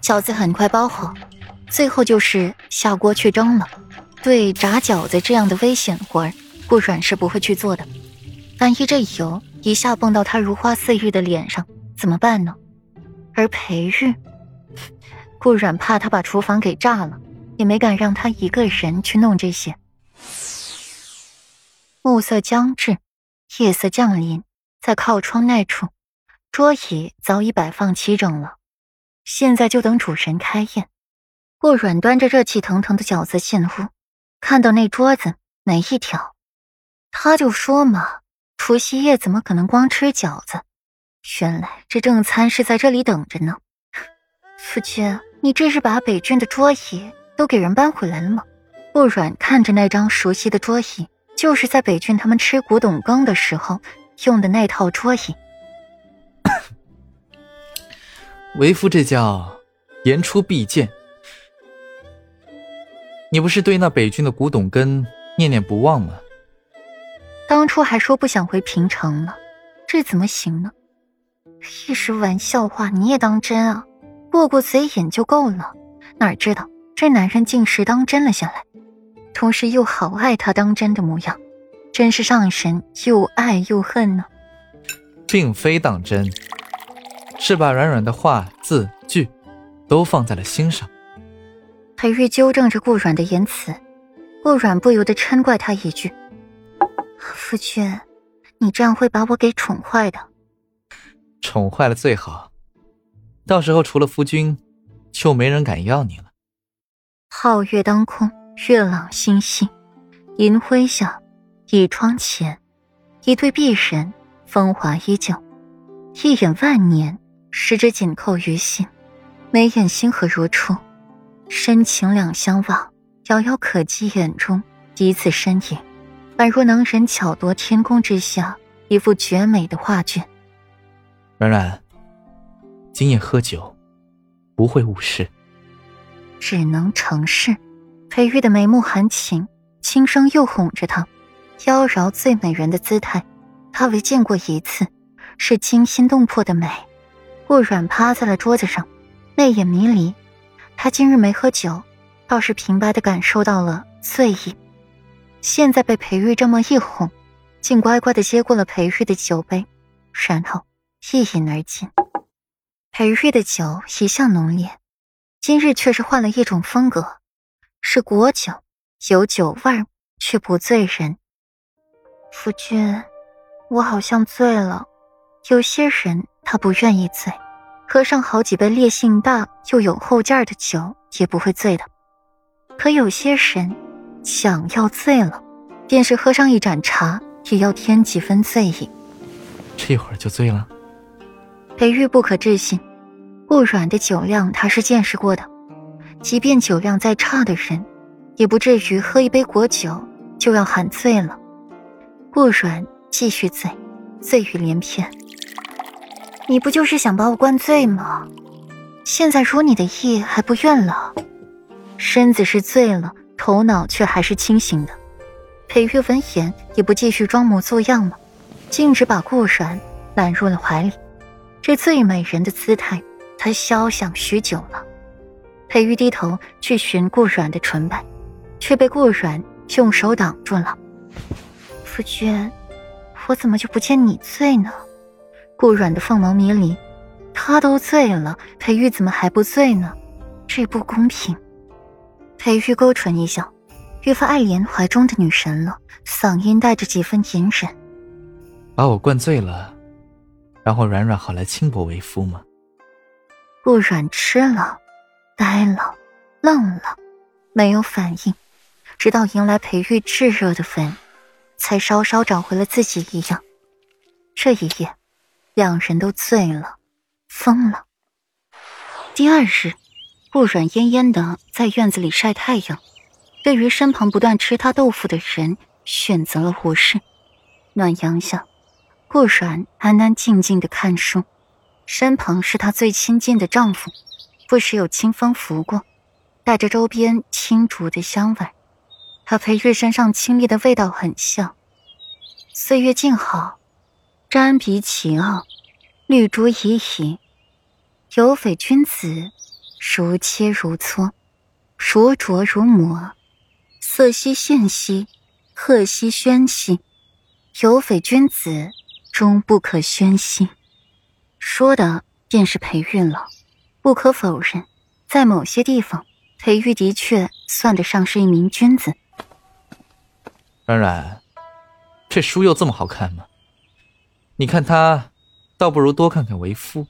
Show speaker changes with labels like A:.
A: 饺子很快包好，最后就是下锅去蒸了。对炸饺子这样的危险活儿，顾软是不会去做的。万一这油一下蹦到他如花似玉的脸上，怎么办呢？而裴玉，顾软怕他把厨房给炸了，也没敢让他一个人去弄这些。暮色将至，夜色降临，在靠窗那处，桌椅早已摆放齐整了。现在就等主神开宴。顾软端着热气腾腾的饺子进屋，看到那桌子没一条，他就说嘛，除夕夜怎么可能光吃饺子？原来这正餐是在这里等着呢。夫君，你这是把北郡的桌椅都给人搬回来了吗？顾软看着那张熟悉的桌椅。就是在北郡他们吃古董羹的时候用的那套桌椅。
B: 为夫这叫言出必践。你不是对那北郡的古董根念念不忘吗？
A: 当初还说不想回平城呢，这怎么行呢？一时玩笑话你也当真啊？过过嘴瘾就够了。哪知道这男人竟是当真了下来。同时又好爱他当真的模样，真是让人又爱又恨呢。
B: 并非当真，是把软软的话字句都放在了心上。
A: 裴玉纠正着顾软的言辞，顾软不由得嗔怪他一句：“夫君，你这样会把我给宠坏的。”
B: 宠坏了最好，到时候除了夫君，就没人敢要你了。
A: 皓月当空。月朗星稀，银辉下，倚窗前，一对璧人，风华依旧，一眼万年，十指紧扣于心，眉眼星河如初，深情两相望，遥遥可及眼中彼此身影，宛若能人巧夺天工之下一幅绝美的画卷。
B: 软软，今夜喝酒，不会误事，
A: 只能成事。裴玉的眉目含情，轻声又哄着他，妖娆最美人的姿态，他唯见过一次，是惊心动魄的美。顾软趴在了桌子上，泪眼迷离。他今日没喝酒，倒是平白的感受到了醉意。现在被裴玉这么一哄，竟乖乖的接过了裴玉的酒杯，然后一饮而尽。裴玉的酒一向浓烈，今日却是换了一种风格。是果酒，有酒味儿，却不醉人。夫君，我好像醉了。有些人他不愿意醉，喝上好几杯烈性大又有后劲儿的酒也不会醉的。可有些人想要醉了，便是喝上一盏茶也要添几分醉意。
B: 这会儿就醉了？
A: 裴玉不可置信，顾软的酒量他是见识过的。即便酒量再差的人，也不至于喝一杯果酒就要喊醉了。顾软继续醉，醉语连篇。你不就是想把我灌醉吗？现在如你的意还不愿了？身子是醉了，头脑却还是清醒的。裴玉闻言也不继续装模作样了，径直把顾软揽入了怀里。这最美人的姿态，他肖想许久了。裴玉低头去寻顾软的唇瓣，却被顾软用手挡住了。夫君，我怎么就不见你醉呢？顾软的凤毛迷离，他都醉了，裴玉怎么还不醉呢？这不公平。裴玉勾唇一笑，越发爱怜怀中的女神了，嗓音带着几分隐忍：“
B: 把我灌醉了，然后软软好来轻薄为夫吗？”
A: 顾软吃了。呆了，愣了，没有反应，直到迎来裴玉炙热的吻，才稍稍找回了自己一样。这一夜，两人都醉了，疯了。第二日，顾软恹恹的在院子里晒太阳，对于身旁不断吃他豆腐的人，选择了无视。暖阳下，顾软安安静静的看书，身旁是他最亲近的丈夫。不时有清风拂过，带着周边青竹的香味，和裴玉身上清冽的味道很像。岁月静好，瞻鼻奇傲，绿珠熠熠，有匪君子如切如磋，如琢如磨，色兮宪兮，赫兮喧兮，有匪君子，终不可宣兮。说的便是裴玉了。不可否认，在某些地方，裴玉的确算得上是一名君子。
B: 软软，这书又这么好看吗？你看他，倒不如多看看为夫。